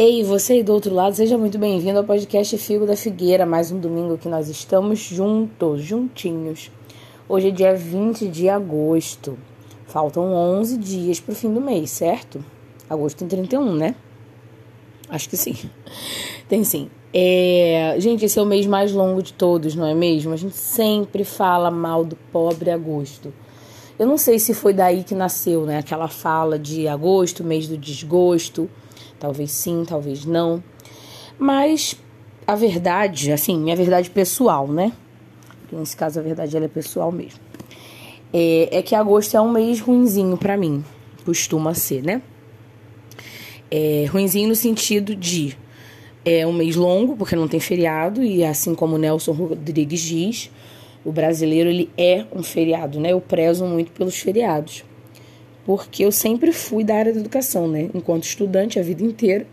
Ei, você aí do outro lado, seja muito bem-vindo ao podcast Figo da Figueira, mais um domingo que nós estamos juntos, juntinhos. Hoje é dia 20 de agosto. Faltam 11 dias para o fim do mês, certo? Agosto tem 31, né? Acho que sim. Tem sim. É... Gente, esse é o mês mais longo de todos, não é mesmo? A gente sempre fala mal do pobre agosto. Eu não sei se foi daí que nasceu, né? Aquela fala de agosto, mês do desgosto Talvez sim, talvez não. Mas a verdade, assim, minha verdade pessoal, né? Porque nesse caso a verdade ela é pessoal mesmo. É, é que agosto é um mês ruinzinho para mim. Costuma ser, né? É ruinzinho no sentido de é um mês longo, porque não tem feriado, e assim como Nelson Rodrigues diz, o brasileiro ele é um feriado, né? Eu prezo muito pelos feriados porque eu sempre fui da área da educação, né? Enquanto estudante a vida inteira.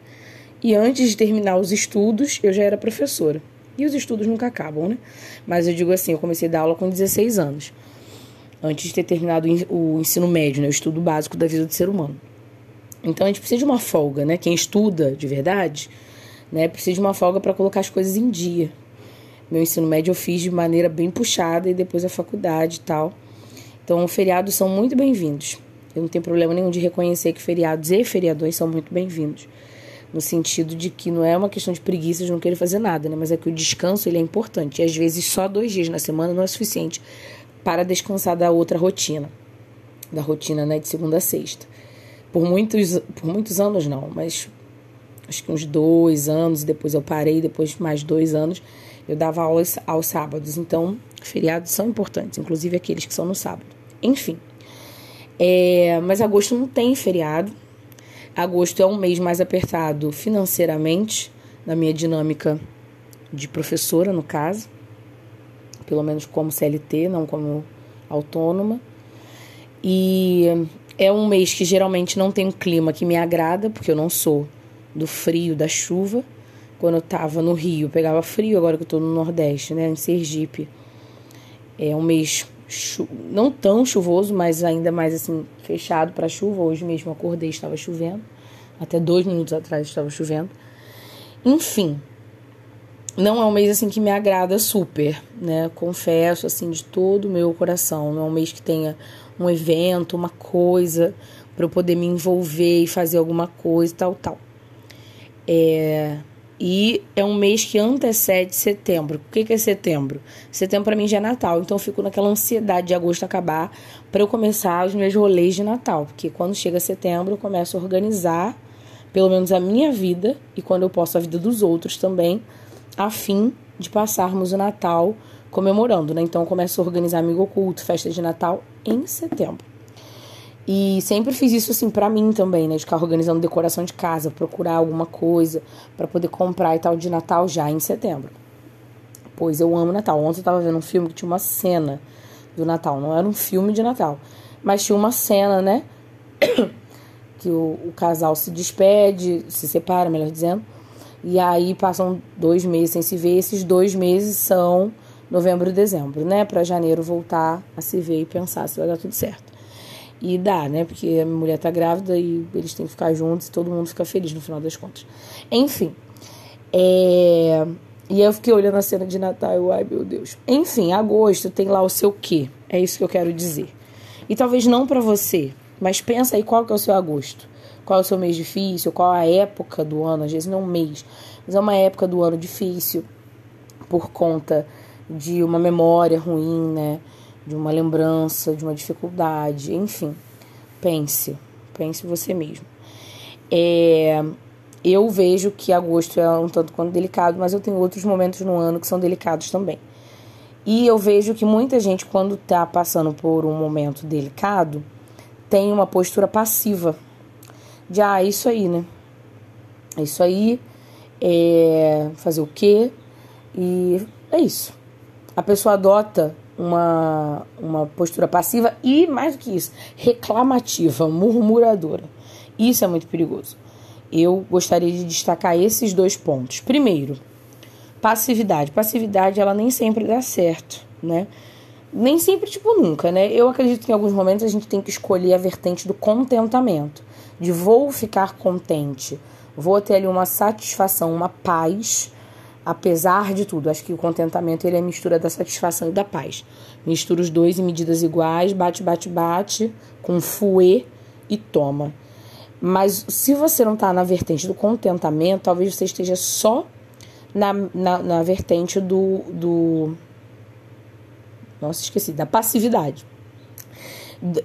E antes de terminar os estudos, eu já era professora. E os estudos nunca acabam, né? Mas eu digo assim, eu comecei a dar aula com 16 anos. Antes de ter terminado o ensino médio, né? O estudo básico da vida do ser humano. Então a gente precisa de uma folga, né? Quem estuda de verdade, né? Precisa de uma folga para colocar as coisas em dia. Meu ensino médio eu fiz de maneira bem puxada e depois a faculdade e tal. Então, os feriados são muito bem-vindos. Eu não tenho problema nenhum de reconhecer que feriados e feriadões são muito bem-vindos. No sentido de que não é uma questão de preguiça de não querer fazer nada, né? Mas é que o descanso ele é importante. E às vezes só dois dias na semana não é suficiente para descansar da outra rotina. Da rotina né, de segunda a sexta. Por muitos, por muitos anos não, mas acho que uns dois anos, depois eu parei, depois mais dois anos, eu dava aulas aos sábados. Então, feriados são importantes, inclusive aqueles que são no sábado. Enfim. É, mas agosto não tem feriado. Agosto é um mês mais apertado financeiramente, na minha dinâmica de professora, no caso. Pelo menos como CLT, não como autônoma. E é um mês que geralmente não tem um clima que me agrada, porque eu não sou do frio, da chuva. Quando eu tava no Rio, pegava frio, agora que eu tô no Nordeste, né, em Sergipe. É um mês não tão chuvoso, mas ainda mais assim, fechado para chuva. Hoje mesmo acordei estava chovendo. Até dois minutos atrás estava chovendo. Enfim, não é um mês assim que me agrada super, né? Confesso assim de todo o meu coração. Não é um mês que tenha um evento, uma coisa para eu poder me envolver e fazer alguma coisa, tal, tal. É, e é um mês que antecede setembro. O que, que é setembro? Setembro para mim já é Natal, então eu fico naquela ansiedade de agosto acabar para eu começar os meus rolês de Natal, porque quando chega setembro eu começo a organizar pelo menos a minha vida e quando eu posso a vida dos outros também, a fim de passarmos o Natal comemorando, né? Então eu começo a organizar amigo oculto, festa de Natal em setembro. E sempre fiz isso assim para mim também, né? De ficar organizando decoração de casa, procurar alguma coisa para poder comprar e tal de Natal já em setembro. Pois eu amo Natal. Ontem eu tava vendo um filme que tinha uma cena do Natal. Não era um filme de Natal, mas tinha uma cena, né? que o, o casal se despede, se separa, melhor dizendo. E aí passam dois meses sem se ver. Esses dois meses são novembro e dezembro, né? Para janeiro voltar a se ver e pensar se vai dar tudo certo. E dá, né? Porque a mulher tá grávida e eles têm que ficar juntos e todo mundo fica feliz no final das contas. Enfim. É... E eu fiquei olhando a cena de Natal e ai meu Deus. Enfim, agosto tem lá o seu quê? É isso que eu quero dizer. E talvez não para você, mas pensa aí qual que é o seu agosto. Qual é o seu mês difícil, qual a época do ano, às vezes não um mês, mas é uma época do ano difícil por conta de uma memória ruim, né? De uma lembrança, de uma dificuldade, enfim. Pense, pense você mesmo. É, eu vejo que agosto é um tanto quanto delicado, mas eu tenho outros momentos no ano que são delicados também. E eu vejo que muita gente, quando está passando por um momento delicado, tem uma postura passiva. De, ah, é isso aí, né? É isso aí, é fazer o quê? E é isso. A pessoa adota uma, uma postura passiva e, mais do que isso, reclamativa, murmuradora. Isso é muito perigoso. Eu gostaria de destacar esses dois pontos. Primeiro, passividade. Passividade, ela nem sempre dá certo, né? Nem sempre, tipo, nunca, né? Eu acredito que em alguns momentos a gente tem que escolher a vertente do contentamento. de vou ficar contente, vou ter ali uma satisfação, uma paz, apesar de tudo. Acho que o contentamento ele é a mistura da satisfação e da paz. Mistura os dois em medidas iguais, bate, bate, bate, com fuê e toma. Mas se você não está na vertente do contentamento, talvez você esteja só na, na, na vertente do, do. Nossa, esqueci, da passividade.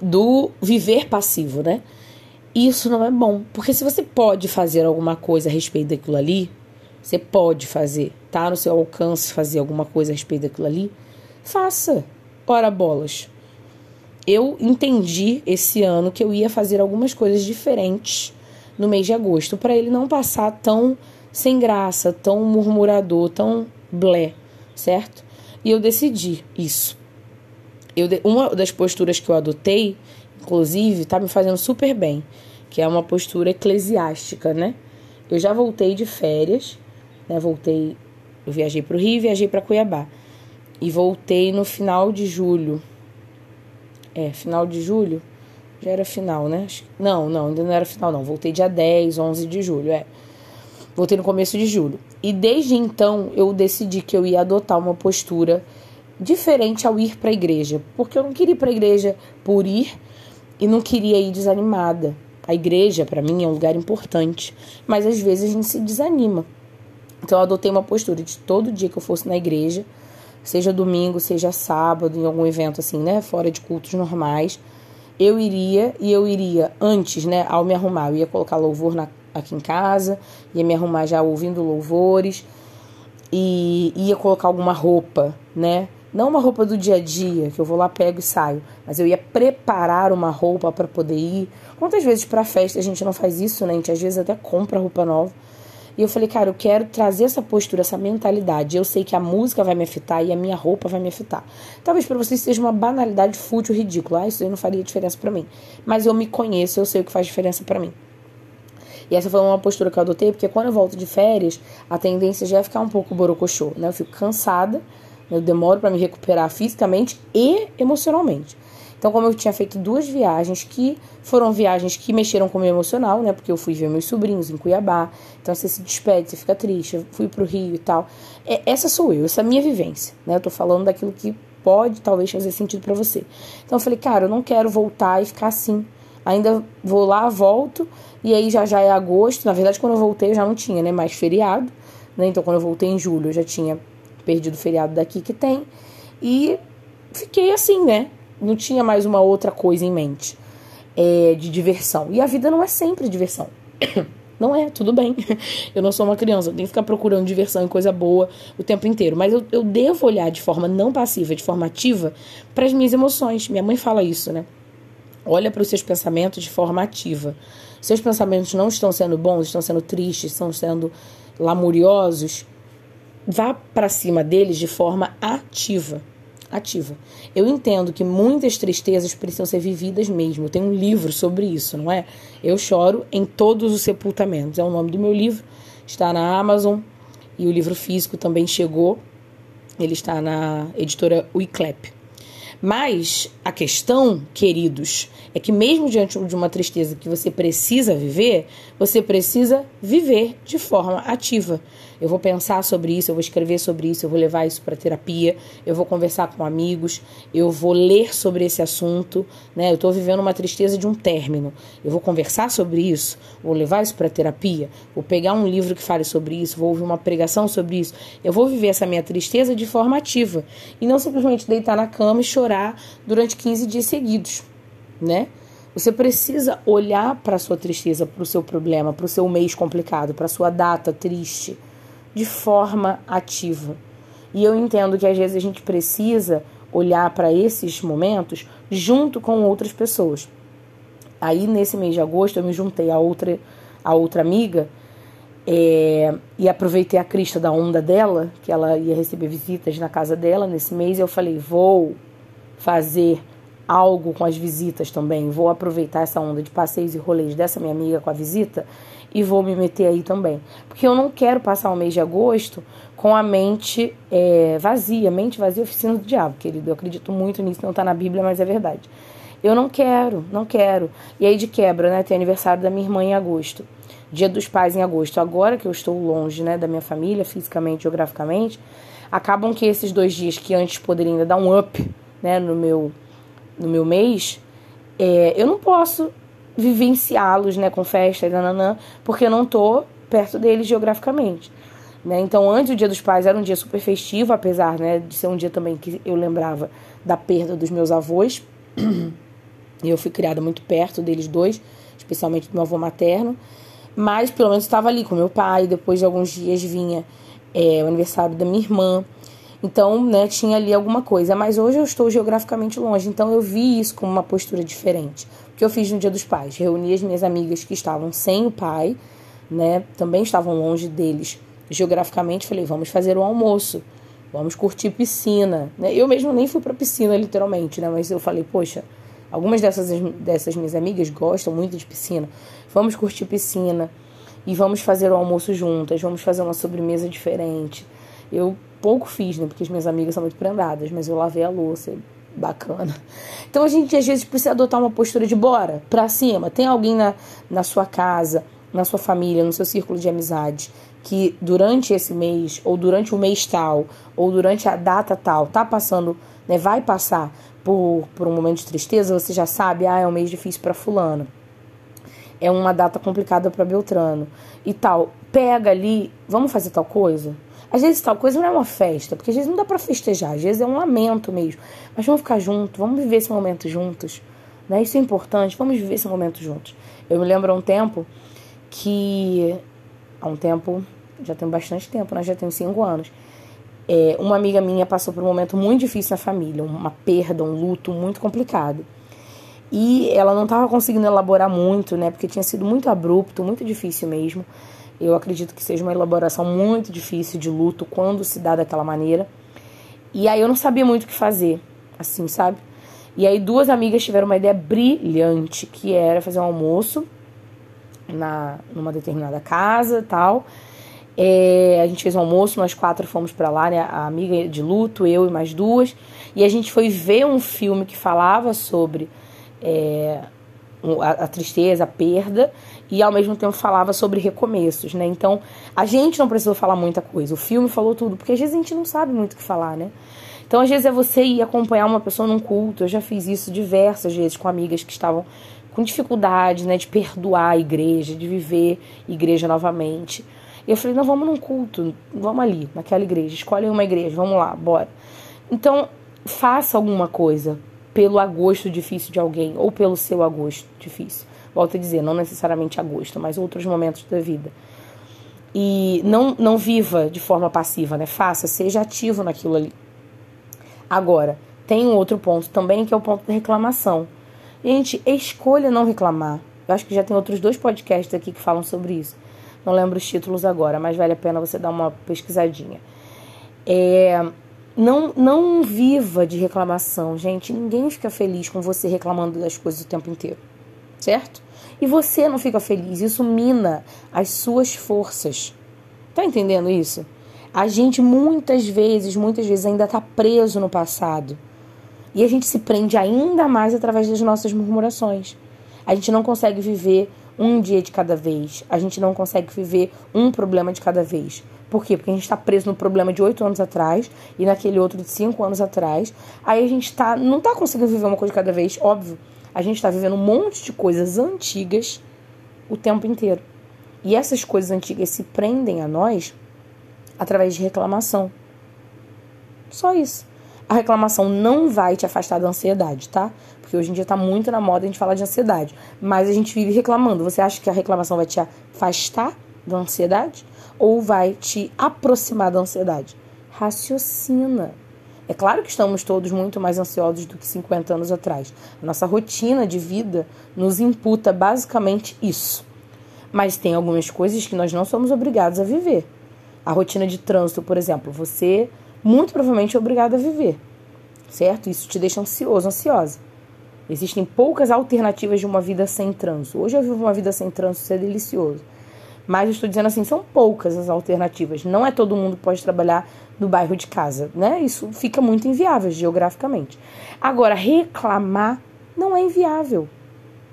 Do viver passivo, né? Isso não é bom. Porque se você pode fazer alguma coisa a respeito daquilo ali, você pode fazer, tá no seu alcance fazer alguma coisa a respeito daquilo ali, faça. Ora bolas. Eu entendi esse ano que eu ia fazer algumas coisas diferentes no mês de agosto, para ele não passar tão sem graça, tão murmurador, tão blé, certo? E eu decidi isso. Eu, uma das posturas que eu adotei, inclusive, tá me fazendo super bem, que é uma postura eclesiástica, né? Eu já voltei de férias, né? Voltei, eu viajei para o Rio, viajei para Cuiabá. E voltei no final de julho. É, final de julho? Já era final, né? Não, não, ainda não era final, não. Voltei dia 10, 11 de julho, é. Voltei no começo de julho. E desde então eu decidi que eu ia adotar uma postura diferente ao ir para a igreja, porque eu não queria ir para a igreja por ir e não queria ir desanimada. A igreja para mim é um lugar importante, mas às vezes a gente se desanima. Então eu adotei uma postura de todo dia que eu fosse na igreja, seja domingo, seja sábado, em algum evento assim, né, fora de cultos normais, eu iria e eu iria antes, né, ao me arrumar, eu ia colocar louvor na aqui em casa, ia me arrumar já ouvindo louvores e ia colocar alguma roupa, né? Não uma roupa do dia a dia, que eu vou lá, pego e saio, mas eu ia preparar uma roupa para poder ir. Quantas vezes para festa a gente não faz isso, né? A gente às vezes até compra roupa nova. E eu falei, cara, eu quero trazer essa postura, essa mentalidade. Eu sei que a música vai me afetar e a minha roupa vai me afetar. Talvez para vocês seja uma banalidade fútil, ridícula. Ah, isso aí não faria diferença para mim. Mas eu me conheço, eu sei o que faz diferença para mim. E essa foi uma postura que eu adotei, porque quando eu volto de férias, a tendência já é ficar um pouco borocochô, né? Eu fico cansada, eu demoro para me recuperar fisicamente e emocionalmente. Então, como eu tinha feito duas viagens que foram viagens que mexeram com o meu emocional, né? Porque eu fui ver meus sobrinhos em Cuiabá. Então, você se despede, você fica triste. Eu fui pro Rio e tal. É, essa sou eu, essa é a minha vivência, né? Eu tô falando daquilo que pode talvez fazer sentido para você. Então, eu falei, cara, eu não quero voltar e ficar assim. Ainda vou lá, volto, e aí já já é agosto. Na verdade, quando eu voltei, eu já não tinha, né? Mais feriado. Né? Então, quando eu voltei em julho, eu já tinha perdido o feriado daqui que tem. E fiquei assim, né? Não tinha mais uma outra coisa em mente é, de diversão. E a vida não é sempre diversão. Não é, tudo bem. Eu não sou uma criança, eu tenho que ficar procurando diversão e coisa boa o tempo inteiro. Mas eu, eu devo olhar de forma não passiva, de forma ativa, para as minhas emoções. Minha mãe fala isso, né? Olha para os seus pensamentos de forma ativa seus pensamentos não estão sendo bons, estão sendo tristes, estão sendo lamuriosos, vá para cima deles de forma ativa. Ativa. Eu entendo que muitas tristezas precisam ser vividas mesmo. Tenho um livro sobre isso, não é? Eu choro em todos os sepultamentos. É o nome do meu livro. Está na Amazon e o livro físico também chegou. Ele está na editora Wiclap. Mas a questão, queridos, é que mesmo diante de uma tristeza que você precisa viver, você precisa viver de forma ativa. Eu vou pensar sobre isso, eu vou escrever sobre isso, eu vou levar isso para terapia, eu vou conversar com amigos, eu vou ler sobre esse assunto, né? Eu estou vivendo uma tristeza de um término. Eu vou conversar sobre isso, vou levar isso para terapia, vou pegar um livro que fale sobre isso, vou ouvir uma pregação sobre isso. Eu vou viver essa minha tristeza de forma ativa e não simplesmente deitar na cama e chorar durante 15 dias seguidos, né? Você precisa olhar para a sua tristeza, para o seu problema, para o seu mês complicado, para a sua data triste de forma ativa. E eu entendo que às vezes a gente precisa olhar para esses momentos junto com outras pessoas. Aí nesse mês de agosto eu me juntei a outra a outra amiga é, e aproveitei a crista da onda dela, que ela ia receber visitas na casa dela nesse mês, e eu falei: vou fazer algo com as visitas também, vou aproveitar essa onda de passeios e rolês dessa minha amiga com a visita e vou me meter aí também. Porque eu não quero passar o mês de agosto com a mente é, vazia. Mente vazia, oficina do diabo, querido. Eu acredito muito nisso, não está na Bíblia, mas é verdade. Eu não quero, não quero. E aí de quebra, né? Tem aniversário da minha irmã em agosto. Dia dos pais em agosto. Agora que eu estou longe, né, da minha família, fisicamente, geograficamente, acabam que esses dois dias que antes poderiam ainda dar um up, né, no meu, no meu mês, é, eu não posso vivenciá-los, né, com festa e nananã, porque eu não tô perto deles geograficamente. Né? Então, antes o Dia dos Pais era um dia super festivo, apesar né, de ser um dia também que eu lembrava da perda dos meus avós. E eu fui criada muito perto deles dois, especialmente do meu avô materno. Mas pelo menos estava ali com meu pai. Depois de alguns dias vinha é, o aniversário da minha irmã. Então, né, tinha ali alguma coisa. Mas hoje eu estou geograficamente longe, então eu vi isso como uma postura diferente. O que eu fiz no Dia dos Pais? Reuni as minhas amigas que estavam sem o pai, né, também estavam longe deles geograficamente. Falei, vamos fazer um almoço, vamos curtir piscina. Né? Eu mesmo nem fui para piscina, literalmente, né, mas eu falei, poxa, algumas dessas, dessas minhas amigas gostam muito de piscina. Vamos curtir piscina e vamos fazer o almoço juntas, vamos fazer uma sobremesa diferente. Eu pouco fiz, né? Porque as minhas amigas são muito prendadas, mas eu lavei a louça. Bacana. Então a gente às vezes precisa adotar uma postura de bora, pra cima. Tem alguém na, na sua casa, na sua família, no seu círculo de amizade, que durante esse mês, ou durante o mês tal, ou durante a data tal, tá passando, né? Vai passar por, por um momento de tristeza, você já sabe, ah, é um mês difícil para fulano é uma data complicada para Beltrano e tal. Pega ali, vamos fazer tal coisa? Às vezes tal coisa não é uma festa, porque às vezes não dá para festejar, às vezes é um lamento mesmo. Mas vamos ficar juntos, vamos viver esse momento juntos. Né? Isso é importante, vamos viver esse momento juntos. Eu me lembro há um tempo que. Há um tempo, já tem bastante tempo, né? já tenho cinco anos. É, uma amiga minha passou por um momento muito difícil na família, uma perda, um luto muito complicado. E ela não estava conseguindo elaborar muito, né? Porque tinha sido muito abrupto, muito difícil mesmo. Eu acredito que seja uma elaboração muito difícil de luto quando se dá daquela maneira. E aí eu não sabia muito o que fazer, assim, sabe? E aí duas amigas tiveram uma ideia brilhante, que era fazer um almoço na numa determinada casa, tal. É, a gente fez um almoço, nós quatro fomos para lá, né? A amiga de luto, eu e mais duas. E a gente foi ver um filme que falava sobre é, a, a, tristeza, a perda, e ao mesmo tempo falava sobre recomeços, né? Então, a gente não precisou falar muita coisa. O filme falou tudo, porque às vezes a gente não sabe muito o que falar, né? Então, às vezes é você ir acompanhar uma pessoa num culto. Eu já fiz isso diversas vezes com amigas que estavam com dificuldade, né, de perdoar a igreja, de viver igreja novamente. E eu falei: "Não, vamos num culto, vamos ali, naquela igreja, escolhe uma igreja, vamos lá, bora". Então, faça alguma coisa pelo agosto difícil de alguém ou pelo seu agosto difícil. Volto a dizer, não necessariamente agosto, mas outros momentos da vida. E não, não viva de forma passiva, né? Faça, seja ativo naquilo ali. Agora, tem um outro ponto também que é o ponto da reclamação. Gente, escolha não reclamar. Eu acho que já tem outros dois podcasts aqui que falam sobre isso. Não lembro os títulos agora, mas vale a pena você dar uma pesquisadinha. É, não, não viva de reclamação, gente. Ninguém fica feliz com você reclamando das coisas o tempo inteiro, certo? E você não fica feliz. Isso mina as suas forças. Tá entendendo isso? A gente muitas vezes, muitas vezes ainda tá preso no passado. E a gente se prende ainda mais através das nossas murmurações. A gente não consegue viver um dia de cada vez. A gente não consegue viver um problema de cada vez. Por quê? Porque a gente está preso no problema de oito anos atrás e naquele outro de cinco anos atrás. Aí a gente tá, não está conseguindo viver uma coisa de cada vez, óbvio. A gente está vivendo um monte de coisas antigas o tempo inteiro. E essas coisas antigas se prendem a nós através de reclamação. Só isso. A reclamação não vai te afastar da ansiedade, tá? Porque hoje em dia tá muito na moda a gente falar de ansiedade. Mas a gente vive reclamando. Você acha que a reclamação vai te afastar da ansiedade? ou vai te aproximar da ansiedade? Raciocina. É claro que estamos todos muito mais ansiosos do que 50 anos atrás. Nossa rotina de vida nos imputa basicamente isso. Mas tem algumas coisas que nós não somos obrigados a viver. A rotina de trânsito, por exemplo, você muito provavelmente é obrigado a viver, certo? Isso te deixa ansioso, ansiosa. Existem poucas alternativas de uma vida sem trânsito. Hoje eu vivo uma vida sem trânsito, isso é delicioso. Mas eu estou dizendo assim, são poucas as alternativas. Não é todo mundo que pode trabalhar no bairro de casa, né? Isso fica muito inviável geograficamente. Agora, reclamar não é inviável.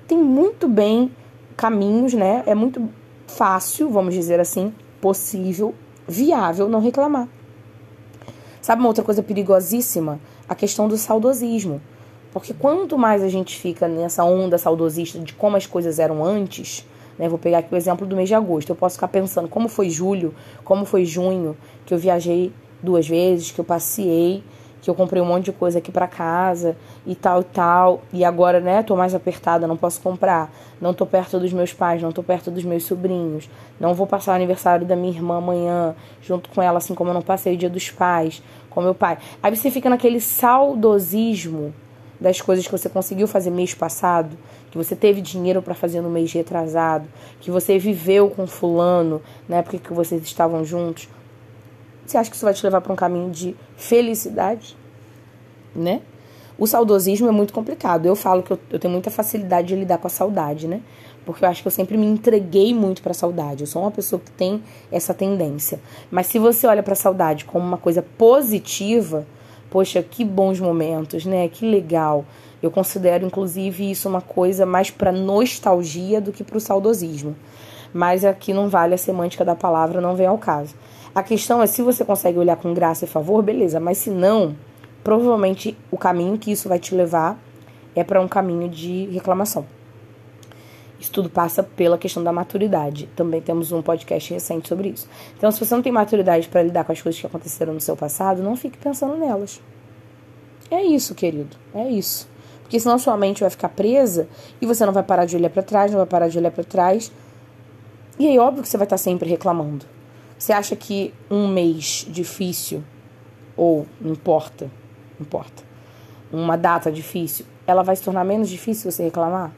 Tem muito bem caminhos, né? É muito fácil, vamos dizer assim, possível, viável não reclamar. Sabe uma outra coisa perigosíssima? A questão do saudosismo. Porque quanto mais a gente fica nessa onda saudosista de como as coisas eram antes, né? Vou pegar aqui o exemplo do mês de agosto. Eu posso ficar pensando como foi julho, como foi junho, que eu viajei duas vezes, que eu passei, que eu comprei um monte de coisa aqui para casa e tal e tal. E agora, né, tô mais apertada, não posso comprar. Não tô perto dos meus pais, não tô perto dos meus sobrinhos. Não vou passar o aniversário da minha irmã amanhã junto com ela, assim como eu não passei o dia dos pais com meu pai. Aí você fica naquele saudosismo das coisas que você conseguiu fazer mês passado, que você teve dinheiro para fazer no mês retrasado, que você viveu com fulano na época que vocês estavam juntos. Você acha que isso vai te levar para um caminho de felicidade? Né? O saudosismo é muito complicado. Eu falo que eu, eu, tenho muita facilidade de lidar com a saudade, né? Porque eu acho que eu sempre me entreguei muito para a saudade. Eu sou uma pessoa que tem essa tendência. Mas se você olha para a saudade como uma coisa positiva, poxa, que bons momentos, né? Que legal. Eu considero, inclusive, isso uma coisa mais para nostalgia do que para o saudosismo. Mas aqui não vale a semântica da palavra, não vem ao caso. A questão é se você consegue olhar com graça e favor, beleza, mas se não, provavelmente o caminho que isso vai te levar é para um caminho de reclamação. Isso tudo passa pela questão da maturidade. Também temos um podcast recente sobre isso. Então, se você não tem maturidade para lidar com as coisas que aconteceram no seu passado, não fique pensando nelas. É isso, querido. É isso. Porque senão sua mente vai ficar presa e você não vai parar de olhar para trás, não vai parar de olhar para trás. E aí, óbvio que você vai estar sempre reclamando. Você acha que um mês difícil, ou importa, importa, uma data difícil, ela vai se tornar menos difícil você reclamar?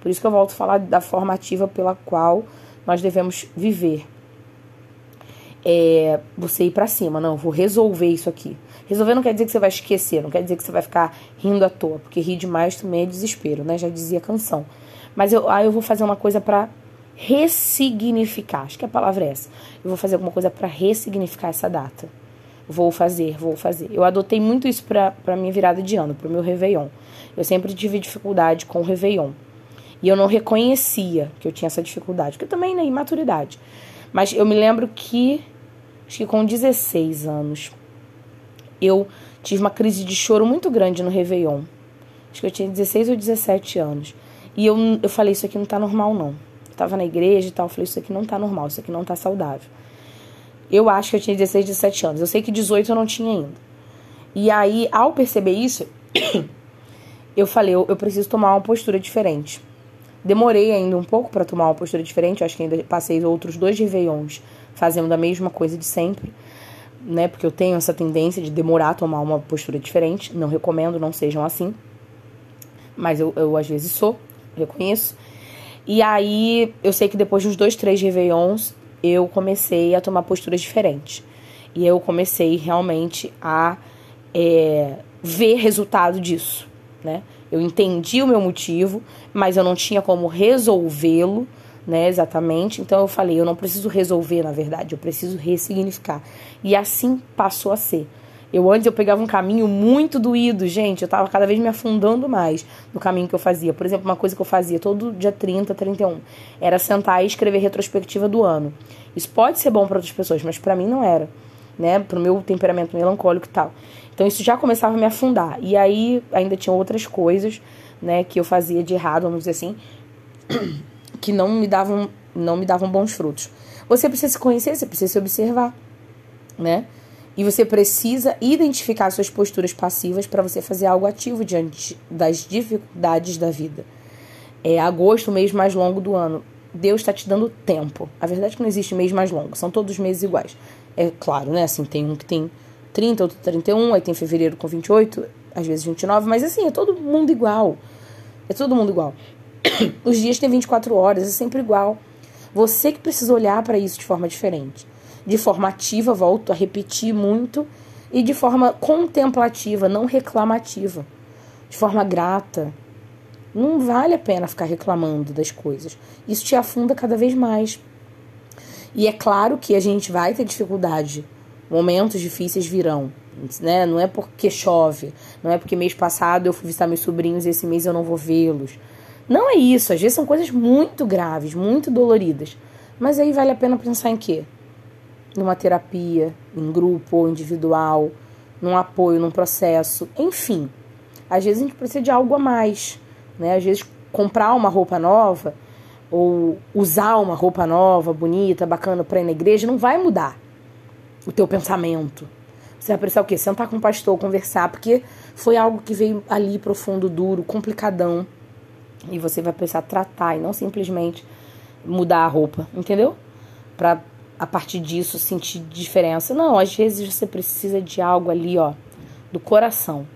Por isso que eu volto a falar da forma ativa pela qual nós devemos viver. É você ir para cima, não, vou resolver isso aqui. Resolver não quer dizer que você vai esquecer, não quer dizer que você vai ficar rindo à toa, porque rir demais também é desespero, né? Já dizia a canção. Mas eu, aí eu vou fazer uma coisa para ressignificar. Acho que a palavra é essa. Eu vou fazer alguma coisa para ressignificar essa data. Vou fazer, vou fazer. Eu adotei muito isso para minha virada de ano, para o meu Réveillon. Eu sempre tive dificuldade com o Réveillon. E eu não reconhecia que eu tinha essa dificuldade, porque eu também, né, imaturidade. Mas eu me lembro que, acho que com 16 anos, eu tive uma crise de choro muito grande no Réveillon. Acho que eu tinha 16 ou 17 anos. E eu, eu falei, isso aqui não tá normal, não. Eu tava na igreja e tal, eu falei, isso aqui não tá normal, isso aqui não tá saudável. Eu acho que eu tinha 16, 17 anos. Eu sei que 18 eu não tinha ainda. E aí, ao perceber isso, eu falei, eu, eu preciso tomar uma postura diferente. Demorei ainda um pouco para tomar uma postura diferente, eu acho que ainda passei outros dois Réveillons fazendo a mesma coisa de sempre, né? Porque eu tenho essa tendência de demorar a tomar uma postura diferente. Não recomendo, não sejam assim. Mas eu, eu às vezes sou, reconheço. E aí eu sei que depois de uns dois, três Réveillons, eu comecei a tomar posturas diferentes. E eu comecei realmente a é, ver resultado disso, né? Eu entendi o meu motivo, mas eu não tinha como resolvê-lo, né, exatamente. Então eu falei, eu não preciso resolver, na verdade, eu preciso ressignificar. E assim passou a ser. Eu antes eu pegava um caminho muito doído, gente, eu tava cada vez me afundando mais no caminho que eu fazia. Por exemplo, uma coisa que eu fazia todo dia 30, 31, era sentar e escrever retrospectiva do ano. Isso pode ser bom para outras pessoas, mas para mim não era, né? Pro meu temperamento melancólico e tal. Então isso já começava a me afundar. E aí ainda tinha outras coisas, né, que eu fazia de errado, vamos dizer assim, que não me davam, não me davam bons frutos. Você precisa se conhecer, você precisa se observar, né? E você precisa identificar suas posturas passivas para você fazer algo ativo diante das dificuldades da vida. É agosto, o mês mais longo do ano. Deus está te dando tempo. A verdade é que não existe mês mais longo, são todos os meses iguais. É claro, né? Assim, tem um que tem 30, outro 31, aí tem fevereiro com 28, às vezes 29, mas assim, é todo mundo igual. É todo mundo igual. Os dias têm 24 horas, é sempre igual. Você que precisa olhar para isso de forma diferente. De forma ativa, volto a repetir muito, e de forma contemplativa, não reclamativa. De forma grata. Não vale a pena ficar reclamando das coisas. Isso te afunda cada vez mais. E é claro que a gente vai ter dificuldade Momentos difíceis virão, né? Não é porque chove, Não é porque mês passado eu fui visitar meus sobrinhos e esse mês eu não vou vê-los. Não é isso, às vezes são coisas muito graves, muito doloridas. Mas aí vale a pena pensar em quê? Numa terapia, em grupo ou individual, num apoio, num processo, enfim. Às vezes a gente precisa de algo a mais, né? Às vezes comprar uma roupa nova ou usar uma roupa nova, bonita, bacana para ir na igreja não vai mudar o teu pensamento. Você vai precisar o quê? Sentar com o pastor, conversar, porque foi algo que veio ali profundo, duro, complicadão. E você vai precisar tratar e não simplesmente mudar a roupa, entendeu? Para a partir disso sentir diferença. Não, às vezes você precisa de algo ali, ó, do coração.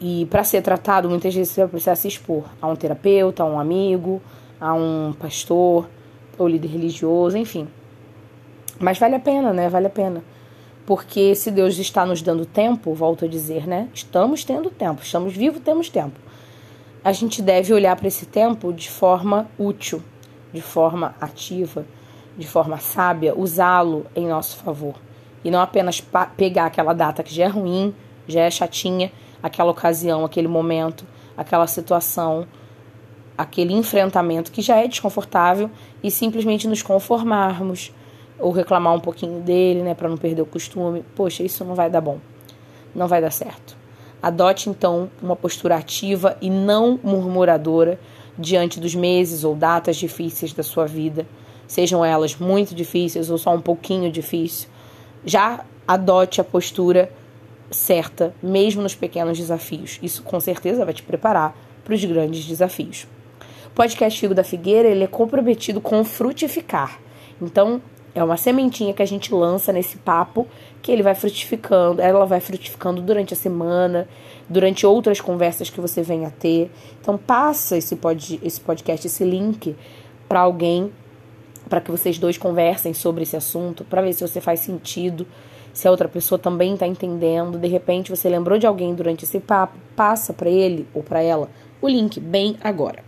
E para ser tratado, muitas vezes você vai precisar se expor a um terapeuta, a um amigo, a um pastor ou líder religioso, enfim. Mas vale a pena, né? Vale a pena. Porque se Deus está nos dando tempo, volto a dizer, né? Estamos tendo tempo, estamos vivos, temos tempo. A gente deve olhar para esse tempo de forma útil, de forma ativa, de forma sábia, usá-lo em nosso favor. E não apenas pegar aquela data que já é ruim, já é chatinha, aquela ocasião, aquele momento, aquela situação, aquele enfrentamento que já é desconfortável e simplesmente nos conformarmos ou reclamar um pouquinho dele, né, para não perder o costume. Poxa, isso não vai dar bom. Não vai dar certo. Adote então uma postura ativa e não murmuradora diante dos meses ou datas difíceis da sua vida, sejam elas muito difíceis ou só um pouquinho difícil. Já adote a postura certa, mesmo nos pequenos desafios. Isso com certeza vai te preparar para os grandes desafios. O podcast Figo da Figueira ele é comprometido com frutificar. Então, é uma sementinha que a gente lança nesse papo que ele vai frutificando, ela vai frutificando durante a semana, durante outras conversas que você venha a ter. Então passa esse, pod, esse podcast, esse link para alguém, para que vocês dois conversem sobre esse assunto, para ver se você faz sentido, se a outra pessoa também está entendendo. De repente você lembrou de alguém durante esse papo, passa para ele ou para ela o link bem agora.